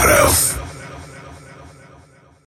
Barros.